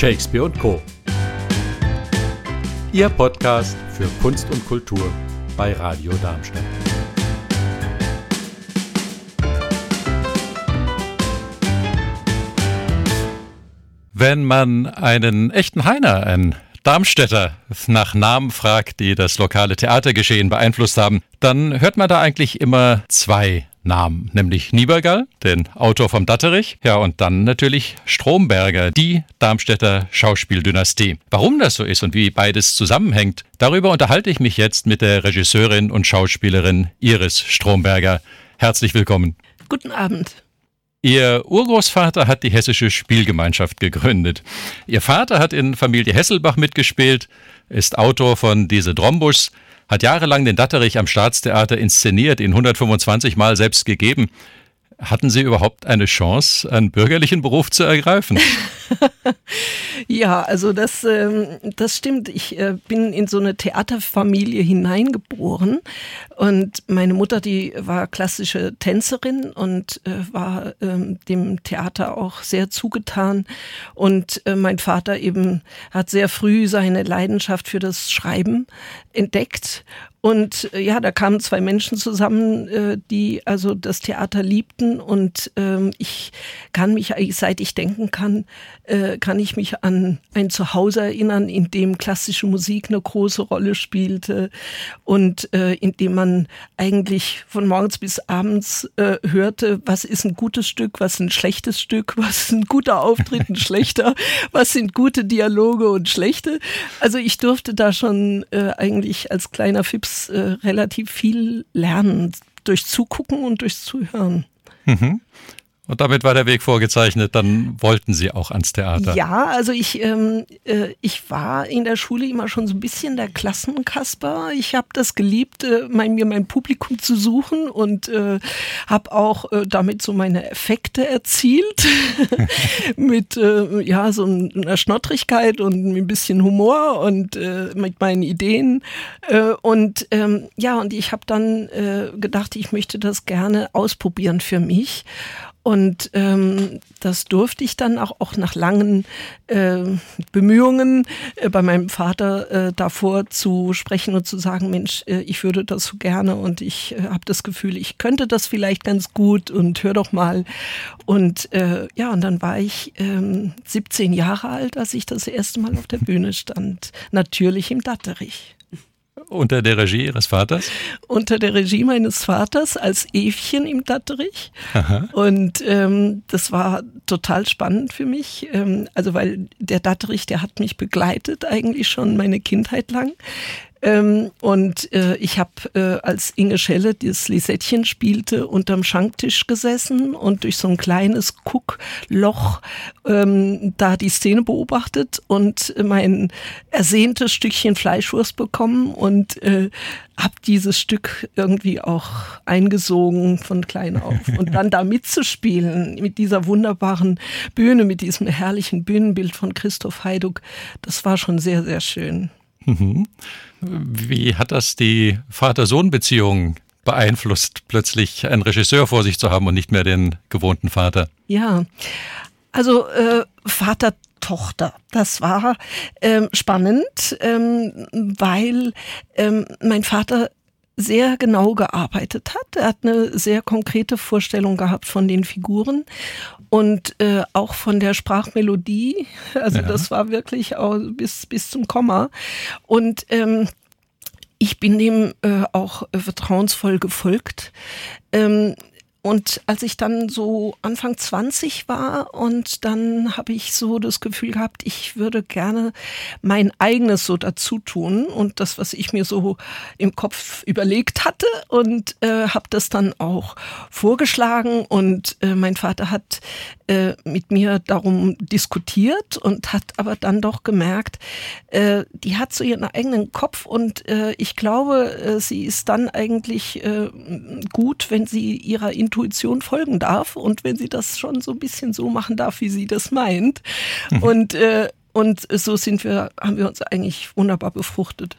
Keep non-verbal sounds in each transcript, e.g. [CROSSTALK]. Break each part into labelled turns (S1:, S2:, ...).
S1: Shakespeare und Co. Ihr Podcast für Kunst und Kultur bei Radio Darmstadt. Wenn man einen echten Heiner, einen Darmstädter nach Namen fragt, die das lokale Theatergeschehen beeinflusst haben, dann hört man da eigentlich immer zwei Namen, nämlich Niebergall, den Autor vom Datterich, ja und dann natürlich Stromberger, die Darmstädter Schauspieldynastie. Warum das so ist und wie beides zusammenhängt, darüber unterhalte ich mich jetzt mit der Regisseurin und Schauspielerin Iris Stromberger. Herzlich willkommen.
S2: Guten Abend.
S1: Ihr Urgroßvater hat die Hessische Spielgemeinschaft gegründet. Ihr Vater hat in Familie Hesselbach mitgespielt, ist Autor von Diese Drombusch, hat jahrelang den Datterich am Staatstheater inszeniert, ihn 125 Mal selbst gegeben. Hatten Sie überhaupt eine Chance, einen bürgerlichen Beruf zu ergreifen? [LAUGHS] [LAUGHS]
S2: ja, also das, ähm, das stimmt. Ich äh, bin in so eine Theaterfamilie hineingeboren und meine Mutter, die war klassische Tänzerin und äh, war ähm, dem Theater auch sehr zugetan. Und äh, mein Vater eben hat sehr früh seine Leidenschaft für das Schreiben entdeckt und äh, ja, da kamen zwei Menschen zusammen, äh, die also das Theater liebten. Und ähm, ich kann mich eigentlich, seit ich denken kann, äh, kann ich mich an ein Zuhause erinnern, in dem klassische Musik eine große Rolle spielte und äh, in dem man eigentlich von morgens bis abends äh, hörte, was ist ein gutes Stück, was ein schlechtes Stück, [LAUGHS] was ist ein guter Auftritt, ein schlechter, was sind gute Dialoge und schlechte. Also ich durfte da schon äh, eigentlich als kleiner Fips Jobs äh, relativ viel lernen, durch Zugucken und durch Zuhören.
S1: Mhm. Und damit war der Weg vorgezeichnet, dann wollten Sie auch ans Theater.
S2: Ja, also ich, ähm, äh, ich war in der Schule immer schon so ein bisschen der Klassenkasper. Ich habe das geliebt, äh, mein, mir mein Publikum zu suchen und äh, habe auch äh, damit so meine Effekte erzielt. [LAUGHS] mit äh, ja, so einer Schnottrigkeit und ein bisschen Humor und äh, mit meinen Ideen. Und ähm, ja, und ich habe dann gedacht, ich möchte das gerne ausprobieren für mich. Und ähm, das durfte ich dann auch, auch nach langen äh, Bemühungen äh, bei meinem Vater äh, davor zu sprechen und zu sagen, Mensch, äh, ich würde das so gerne und ich äh, habe das Gefühl, ich könnte das vielleicht ganz gut und hör doch mal. Und äh, ja, und dann war ich äh, 17 Jahre alt, als ich das erste Mal auf der Bühne stand. Natürlich im Datterich.
S1: Unter der Regie Ihres Vaters?
S2: Unter der Regie meines Vaters als Evchen im Datterich. Aha. Und ähm, das war total spannend für mich. Ähm, also weil der Datterich, der hat mich begleitet eigentlich schon meine Kindheit lang. Ähm, und äh, ich habe, äh, als Inge Schelle das Lisettchen spielte, unterm Schanktisch gesessen und durch so ein kleines Guckloch ähm, da die Szene beobachtet und mein ersehntes Stückchen Fleischwurst bekommen und äh, habe dieses Stück irgendwie auch eingesogen von klein auf. Und dann da mitzuspielen mit dieser wunderbaren Bühne, mit diesem herrlichen Bühnenbild von Christoph Heiduk, das war schon sehr, sehr schön. Mhm.
S1: Wie hat das die Vater-Sohn-Beziehung beeinflusst, plötzlich einen Regisseur vor sich zu haben und nicht mehr den gewohnten Vater?
S2: Ja, also äh, Vater Tochter. Das war ähm, spannend, ähm, weil ähm, mein Vater sehr genau gearbeitet hat. Er hat eine sehr konkrete Vorstellung gehabt von den Figuren und äh, auch von der Sprachmelodie. [LAUGHS] Also ja. das war wirklich auch bis, bis zum Komma. Und ähm, ich bin dem äh, auch vertrauensvoll gefolgt. Ähm, und als ich dann so Anfang 20 war und dann habe ich so das Gefühl gehabt, ich würde gerne mein eigenes so dazu tun und das, was ich mir so im Kopf überlegt hatte und äh, habe das dann auch vorgeschlagen und äh, mein Vater hat äh, mit mir darum diskutiert und hat aber dann doch gemerkt, äh, die hat so ihren eigenen Kopf und äh, ich glaube, äh, sie ist dann eigentlich äh, gut, wenn sie ihrer Intuition folgen darf und wenn sie das schon so ein bisschen so machen darf, wie sie das meint. Mhm. Und, äh, und so sind wir, haben wir uns eigentlich wunderbar befruchtet.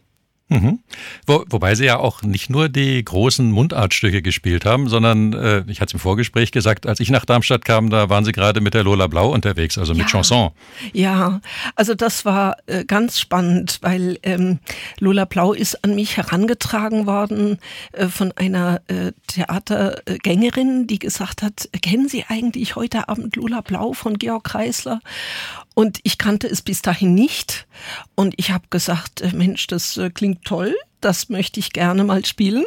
S1: Mhm. Wo, wobei Sie ja auch nicht nur die großen Mundartstücke gespielt haben, sondern äh, ich hatte es im Vorgespräch gesagt, als ich nach Darmstadt kam, da waren Sie gerade mit der Lola Blau unterwegs, also mit ja. Chanson.
S2: Ja, also das war äh, ganz spannend, weil ähm, Lola Blau ist an mich herangetragen worden äh, von einer äh, Theatergängerin, die gesagt hat, kennen Sie eigentlich heute Abend Lola Blau von Georg Kreisler? Und ich kannte es bis dahin nicht. Und ich habe gesagt, äh, Mensch, das äh, klingt toll, das möchte ich gerne mal spielen.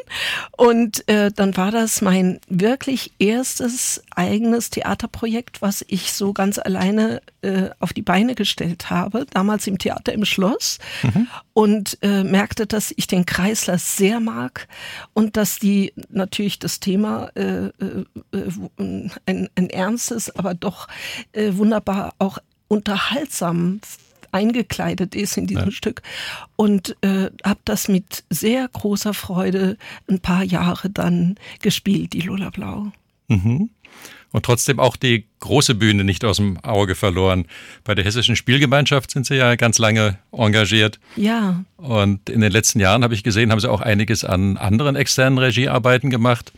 S2: Und äh, dann war das mein wirklich erstes eigenes Theaterprojekt, was ich so ganz alleine äh, auf die Beine gestellt habe, damals im Theater im Schloss. Mhm. Und äh, merkte, dass ich den Kreisler sehr mag und dass die natürlich das Thema äh, äh, äh ein, ein ernstes, aber doch äh, wunderbar auch unterhaltsam eingekleidet ist in diesem ja. Stück und äh, habe das mit sehr großer Freude ein paar Jahre dann gespielt, die Lola Blau.
S1: Mhm. Und trotzdem auch die große Bühne nicht aus dem Auge verloren. Bei der Hessischen Spielgemeinschaft sind Sie ja ganz lange engagiert.
S2: Ja.
S1: Und in den letzten Jahren habe ich gesehen, haben Sie auch einiges an anderen externen Regiearbeiten gemacht.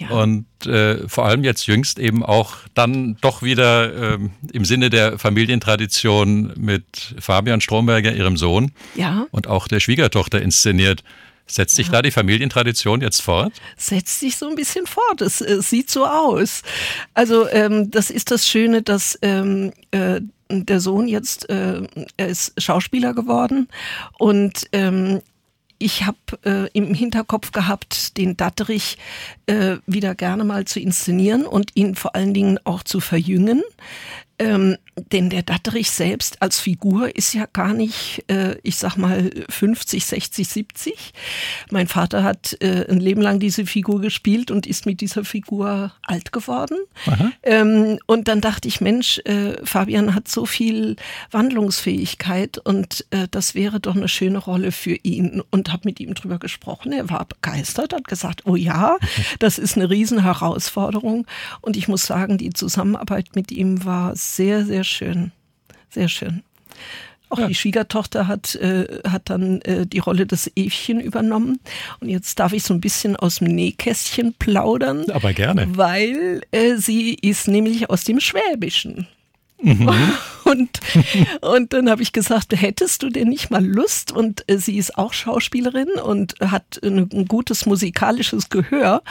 S1: Ja. Und äh, vor allem jetzt jüngst eben auch dann doch wieder ähm, im Sinne der Familientradition mit Fabian Stromberger, ihrem Sohn,
S2: ja.
S1: und auch der Schwiegertochter inszeniert. Setzt sich ja. da die Familientradition jetzt fort?
S2: Setzt sich so ein bisschen fort. Es, es sieht so aus. Also ähm, das ist das Schöne, dass ähm, äh, der Sohn jetzt, äh, er ist Schauspieler geworden und ähm, ich habe äh, im Hinterkopf gehabt, den Datterich äh, wieder gerne mal zu inszenieren und ihn vor allen Dingen auch zu verjüngen. Ähm, denn der Datterich selbst als Figur ist ja gar nicht, äh, ich sag mal, 50, 60, 70. Mein Vater hat äh, ein Leben lang diese Figur gespielt und ist mit dieser Figur alt geworden. Ähm, und dann dachte ich, Mensch, äh, Fabian hat so viel Wandlungsfähigkeit und äh, das wäre doch eine schöne Rolle für ihn. Und habe mit ihm drüber gesprochen. Er war begeistert, hat gesagt, oh ja, das ist eine Riesenherausforderung. Und ich muss sagen, die Zusammenarbeit mit ihm war sehr, sehr schön. Sehr schön. Auch ja. die Schwiegertochter hat, äh, hat dann äh, die Rolle des Evchen übernommen. Und jetzt darf ich so ein bisschen aus dem Nähkästchen plaudern.
S1: Aber gerne.
S2: Weil äh, sie ist nämlich aus dem Schwäbischen. Mhm. [LAUGHS] Und, und dann habe ich gesagt, hättest du denn nicht mal Lust? Und äh, sie ist auch Schauspielerin und hat ein, ein, gutes musikalisches Gehör.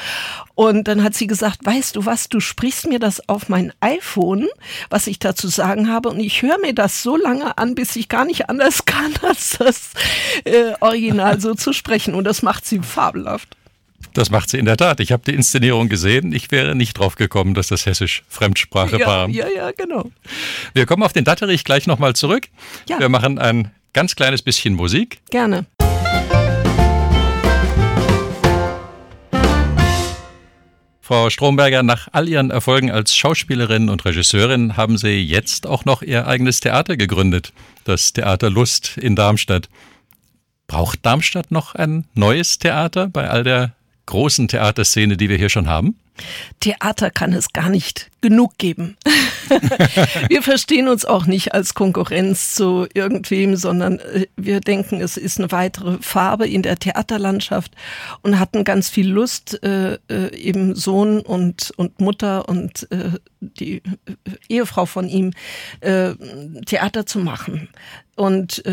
S2: Und dann hat sie gesagt, weißt du was, du sprichst mir das auf mein iPhone, was ich da zu sagen habe. Und ich höre mir das so lange an, bis ich gar nicht anders [LAUGHS] kann, als das äh, Original so zu sprechen. Und das macht sie fabelhaft.
S1: Das macht sie in der Tat. Ich habe die Inszenierung gesehen. Ich wäre nicht drauf gekommen, dass das hessisch Fremdsprache
S2: ja,
S1: war.
S2: Ja, ja, genau.
S1: Wir kommen auf den Datterich gleich nochmal zurück. Ja. Wir machen ein ganz kleines bisschen Musik.
S2: Gerne.
S1: Frau Stromberger, nach all Ihren Erfolgen als Schauspielerin und Regisseurin haben Sie jetzt auch noch Ihr eigenes Theater gegründet, das Theater Lust in Darmstadt. Braucht Darmstadt noch ein neues Theater bei all der großen Theaterszene, die wir hier schon haben?
S2: Theater kann es gar nicht genug geben. [LAUGHS] wir verstehen uns auch nicht als Konkurrenz zu irgendwem, sondern äh, wir denken, es ist eine weitere Farbe in der Theaterlandschaft und hatten ganz viel Lust, äh, äh eben Sohn und, und Mutter und äh, die äh, Ehefrau von ihm Theater zu machen. Und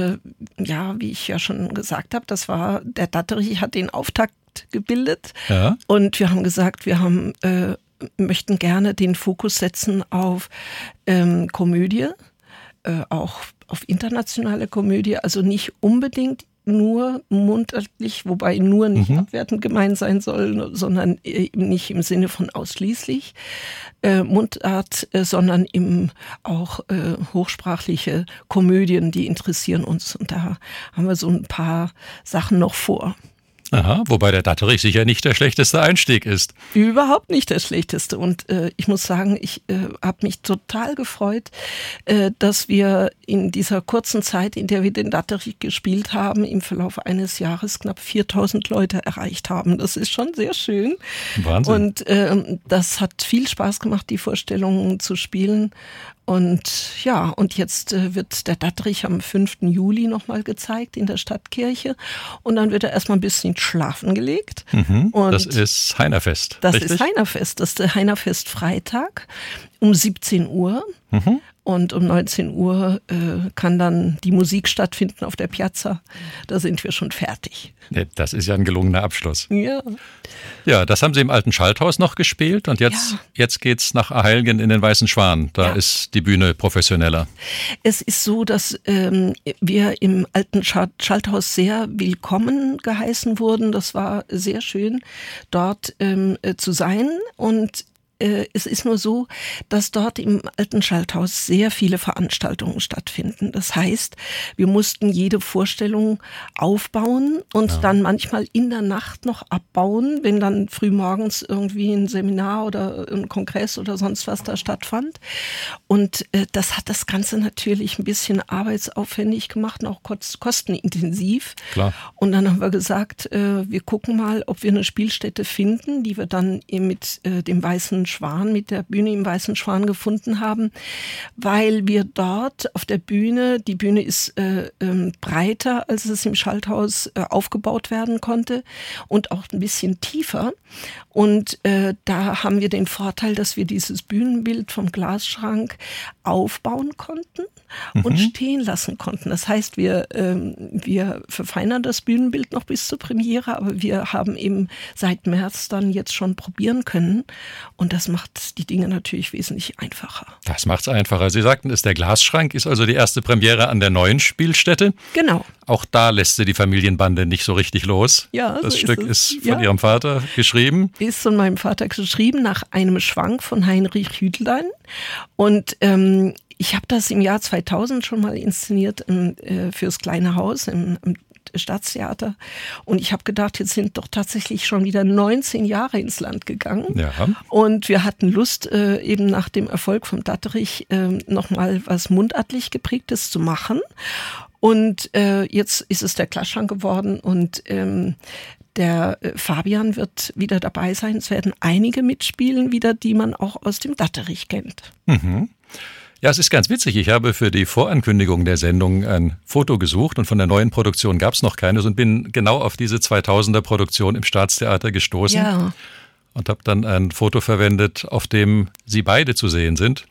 S2: ja, wie ich ja schon gesagt habe, das war, der Datterich hat den Auftakt gebildet. Ja. Und wir haben gesagt, wir haben, äh, möchten gerne den Fokus setzen auf ähm, Komödie, äh, auch auf internationale Komödie, also nicht unbedingt nur mundartlich, wobei nur nicht mhm. abwertend gemeint sein soll, sondern eben nicht im Sinne von ausschließlich äh, Mundart, äh, sondern eben auch äh, hochsprachliche Komödien, die interessieren uns. Und da haben wir so ein paar Sachen noch vor.
S1: Aha, wobei der Datterich sicher nicht der schlechteste Einstieg ist.
S2: Überhaupt nicht der schlechteste. Und äh, ich muss sagen, ich äh, habe mich total gefreut, äh, dass wir in dieser kurzen Zeit, in der wir den Datterich gespielt haben, im Verlauf eines Jahres knapp 4000 Leute erreicht haben. Das ist schon sehr schön.
S1: Wahnsinn.
S2: Und ähm, das hat viel Spaß gemacht, die Vorstellungen zu spielen. Und ja, und jetzt äh, wird der Dattrich am 5. Juli nochmal gezeigt in der Stadtkirche. Und dann wird er erstmal ein bisschen schlafen gelegt.
S1: Mhm, das ist Heinerfest.
S2: Das
S1: richtig?
S2: ist Heinerfest. Das ist der Heinerfest Freitag um 17 Uhr. Mhm. Und um 19 Uhr äh, kann dann die Musik stattfinden auf der Piazza. Da sind wir schon fertig.
S1: Das ist ja ein gelungener Abschluss.
S2: Ja.
S1: Ja, das haben Sie im alten Schalthaus noch gespielt und jetzt, ja. jetzt geht's nach Aheilgen in den Weißen Schwan. Da ja. ist die Bühne professioneller.
S2: Es ist so, dass ähm, wir im alten Schalthaus sehr willkommen geheißen wurden. Das war sehr schön, dort ähm, äh, zu sein. Und äh, es ist nur so, dass dort im alten Schalthaus sehr viele Veranstaltungen stattfinden. Das heißt, wir mussten jede Vorstellung aufbauen und ja. dann manchmal in der Nacht noch abbauen, wenn dann frühmorgens irgendwie ein Seminar oder ein Kongress oder sonst was da stattfand. Und äh, das hat das Ganze natürlich ein bisschen arbeitsaufwendig gemacht und auch kostenintensiv.
S1: Klar.
S2: Und dann haben wir gesagt, äh, wir gucken mal, ob wir eine Spielstätte finden, die wir dann mit äh, dem weißen Schwan, mit der Bühne im Weißen Schwan gefunden haben, weil wir dort auf der Bühne, die Bühne ist äh, äh, breiter, als es im Schalthaus äh, aufgebaut werden konnte und auch ein bisschen tiefer. Und äh, da haben wir den Vorteil, dass wir dieses Bühnenbild vom Glasschrank aufbauen konnten mhm. und stehen lassen konnten. Das heißt, wir, ähm, wir verfeinern das Bühnenbild noch bis zur Premiere, aber wir haben eben seit März dann jetzt schon probieren können. Und das macht die Dinge natürlich wesentlich einfacher.
S1: Das macht es einfacher. Sie sagten es, der Glasschrank ist also die erste Premiere an der neuen Spielstätte.
S2: Genau.
S1: Auch da lässt sie die Familienbande nicht so richtig los.
S2: Ja,
S1: das
S2: so
S1: Stück
S2: ist,
S1: ist, von
S2: ja.
S1: ihrem Vater geschrieben.
S2: Ist von meinem Vater geschrieben nach einem Schwank von Heinrich Hüdlein. Und ähm, ich habe das im Jahr 2000 schon mal inszeniert im, äh, fürs kleine Haus im, im Staatstheater. Und ich habe gedacht, jetzt sind doch tatsächlich schon wieder 19 Jahre ins Land gegangen.
S1: Ja.
S2: Und wir hatten Lust, äh, eben nach dem Erfolg vom Datterich äh, nochmal was mundartlich geprägtes zu machen. Und äh, jetzt ist es der Klaschschrank geworden und ähm, der äh, Fabian wird wieder dabei sein. Es werden einige mitspielen, wieder, die man auch aus dem Datterich kennt.
S1: Mhm. Ja, es ist ganz witzig. Ich habe für die Vorankündigung der Sendung ein Foto gesucht und von der neuen Produktion gab es noch keines und bin genau auf diese 2000er Produktion im Staatstheater gestoßen.
S2: Ja.
S1: Und habe dann ein Foto verwendet, auf dem Sie beide zu sehen sind.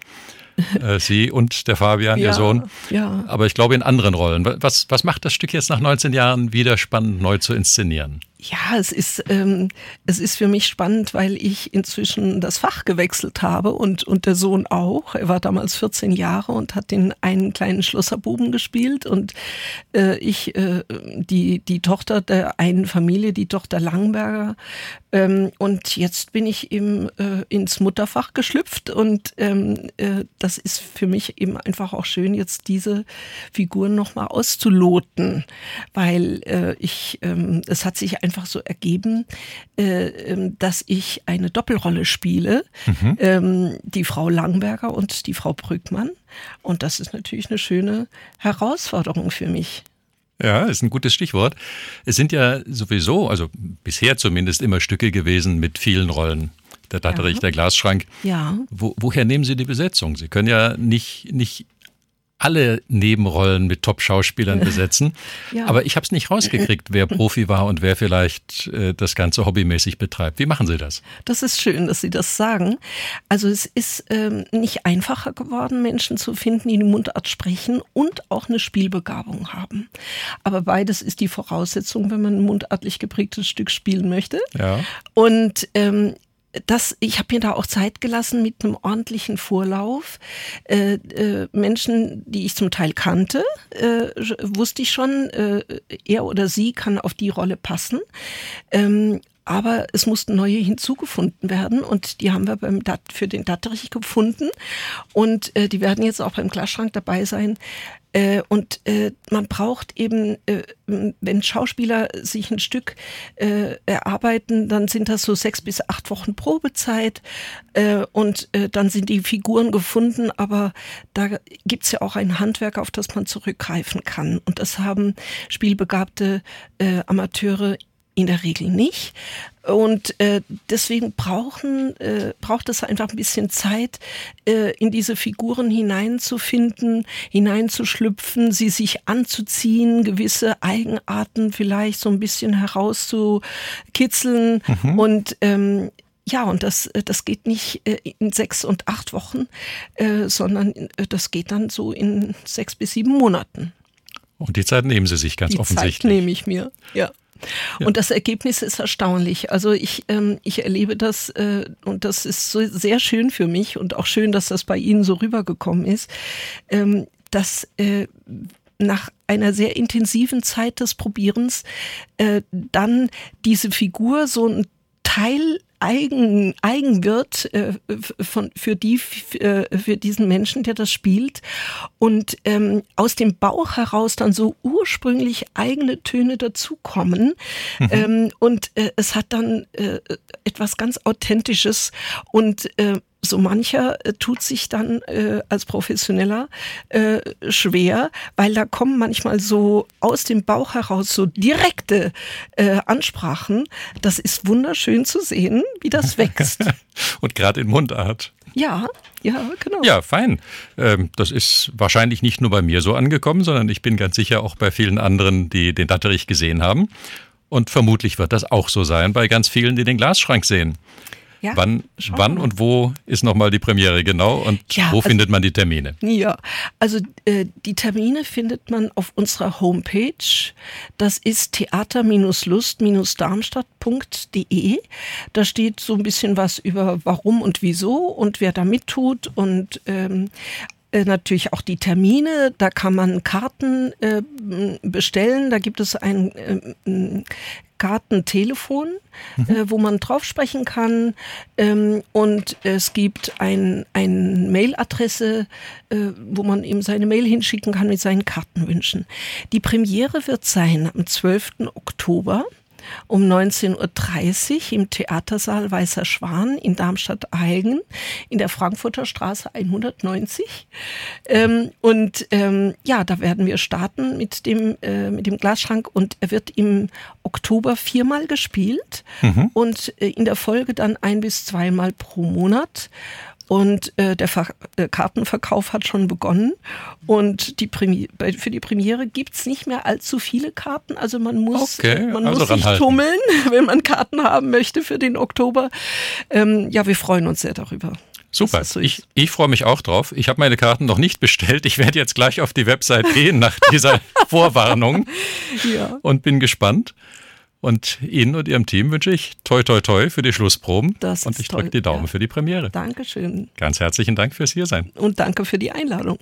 S1: [LAUGHS] Äh, Sie und der Fabian,
S2: ja,
S1: Ihr Sohn.
S2: Ja.
S1: Aber ich glaube in anderen Rollen. Was, was macht das Stück jetzt nach 19 Jahren wieder spannend neu zu inszenieren?
S2: Ja, es ist, ähm, es ist für mich spannend, weil ich inzwischen das Fach gewechselt habe und, und der Sohn auch. Er war damals 14 Jahre und hat den einen kleinen Schlosserbuben gespielt und äh, ich äh, die, die Tochter der einen Familie, die Tochter Langberger. Ähm, und jetzt bin ich eben äh, ins Mutterfach geschlüpft und ähm, äh, das ist für mich eben einfach auch schön, jetzt diese Figuren nochmal auszuloten, weil äh, ich, ähm, es hat sich einfach so ergeben, äh, ähm, dass ich eine Doppelrolle spiele,
S1: Mhm.
S2: ähm, die Frau Langberger und die Frau Brückmann. Und das ist natürlich eine schöne Herausforderung für mich.
S1: Ja, ist ein gutes Stichwort. Es sind ja sowieso, also bisher zumindest immer Stücke gewesen mit vielen Rollen. Der Datterich,
S2: Ja.
S1: der Glasschrank.
S2: Ja.
S1: Wo, woher nehmen Sie die Besetzung? Sie können ja nicht, nicht alle Nebenrollen mit Top-Schauspielern besetzen.
S2: Ja.
S1: Aber ich habe es nicht rausgekriegt, wer Profi war und wer vielleicht äh, das Ganze hobbymäßig betreibt. Wie machen Sie das?
S2: Das ist schön, dass Sie das sagen. Also es ist ähm, nicht einfacher geworden, Menschen zu finden, die die Mundart sprechen und auch eine Spielbegabung haben. Aber beides ist die Voraussetzung, wenn man ein mundartlich geprägtes Stück spielen möchte.
S1: Ja.
S2: Und ähm, das, ich habe mir da auch Zeit gelassen mit einem ordentlichen Vorlauf. Äh, äh, Menschen, die ich zum Teil kannte, äh, wusste ich schon, äh, er oder sie kann auf die Rolle passen. Ähm, aber es mussten neue hinzugefunden werden und die haben wir beim Dat für den Datterich gefunden und äh, die werden jetzt auch beim Glasschrank dabei sein. Äh, und äh, man braucht eben, äh, wenn Schauspieler sich ein Stück äh, erarbeiten, dann sind das so sechs bis acht Wochen Probezeit äh, und äh, dann sind die Figuren gefunden, aber da gibt's ja auch ein Handwerk, auf das man zurückgreifen kann. Und das haben spielbegabte Amateure in der Regel nicht. Und äh, deswegen brauchen, äh, braucht es einfach ein bisschen Zeit, äh, in diese Figuren hineinzufinden, hineinzuschlüpfen, sie sich anzuziehen, gewisse Eigenarten vielleicht so ein bisschen herauszukitzeln. Mhm. Und ähm, ja, und das, das geht nicht äh, in sechs und acht Wochen, äh, sondern äh, das geht dann so in sechs bis sieben Monaten.
S1: Und die Zeit nehmen Sie sich ganz
S2: die
S1: offensichtlich.
S2: Die Zeit nehme ich mir, ja. Und das Ergebnis ist erstaunlich. Also ich, ähm, ich erlebe das äh, und das ist so sehr schön für mich und auch schön, dass das bei Ihnen so rübergekommen ist, ähm, dass äh, nach einer sehr intensiven Zeit des Probierens äh, dann diese Figur so ein Teil eigen, eigen wird äh, von, für, die, äh, für diesen Menschen, der das spielt. Und ähm, aus dem Bauch heraus dann so ursprünglich eigene Töne dazukommen. Mhm. Ähm, und äh, es hat dann äh, etwas ganz Authentisches und äh, so mancher äh, tut sich dann äh, als Professioneller äh, schwer, weil da kommen manchmal so aus dem Bauch heraus so direkte äh, Ansprachen. Das ist wunderschön zu sehen, wie das [LAUGHS] wächst.
S1: Und gerade in Mundart.
S2: Ja, ja, genau.
S1: Ja, fein. Ähm, das ist wahrscheinlich nicht nur bei mir so angekommen, sondern ich bin ganz sicher auch bei vielen anderen, die den Datterich gesehen haben. Und vermutlich wird das auch so sein bei ganz vielen, die den Glasschrank sehen. Ja, wann, wann und wo ist nochmal die Premiere genau und ja, wo also, findet man die Termine?
S2: Ja, also äh, die Termine findet man auf unserer Homepage. Das ist theater-lust-darmstadt.de. Da steht so ein bisschen was über warum und wieso und wer da mittut und ähm, äh, natürlich auch die Termine. Da kann man Karten äh, bestellen. Da gibt es ein äh, Kartentelefon, mhm. äh, wo man drauf sprechen kann. Ähm, und es gibt ein, ein Mailadresse, äh, wo man eben seine Mail hinschicken kann mit seinen Kartenwünschen. Die Premiere wird sein am 12. Oktober um 19.30 Uhr im Theatersaal Weißer Schwan in Darmstadt-Eigen in der Frankfurter Straße 190. Ähm, und ähm, ja, da werden wir starten mit dem, äh, mit dem Glasschrank und er wird im Oktober viermal gespielt mhm. und äh, in der Folge dann ein bis zweimal pro Monat. Und äh, der, Ver Kartenverkauf hat schon begonnen. Und die für die Premiere gibt's nicht mehr allzu viele Karten. Also man muss, okay, man also muss sich tummeln, [LAUGHS] wenn man Karten haben möchte für den Oktober. Ähm, ja, wir freuen uns sehr darüber.
S1: Super, so ich, ich freue mich auch drauf. Ich habe meine Karten noch nicht bestellt. Ich werde jetzt gleich auf die Website gehen nach dieser [LAUGHS] Vorwarnung ja. und bin gespannt. Und Ihnen und Ihrem Team wünsche ich toi toi toi für die Schlussproben. Das und ich drücke die Daumen ja. für die Premiere.
S2: Dankeschön.
S1: Ganz herzlichen Dank fürs Hiersein.
S2: Und danke für die Einladung.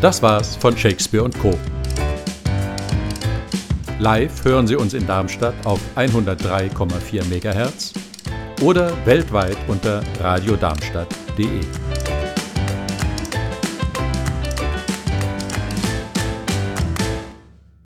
S1: Das war's von Shakespeare und Co. Live hören Sie uns in Darmstadt auf 103,4 MHz oder weltweit unter radiodarmstadt.de.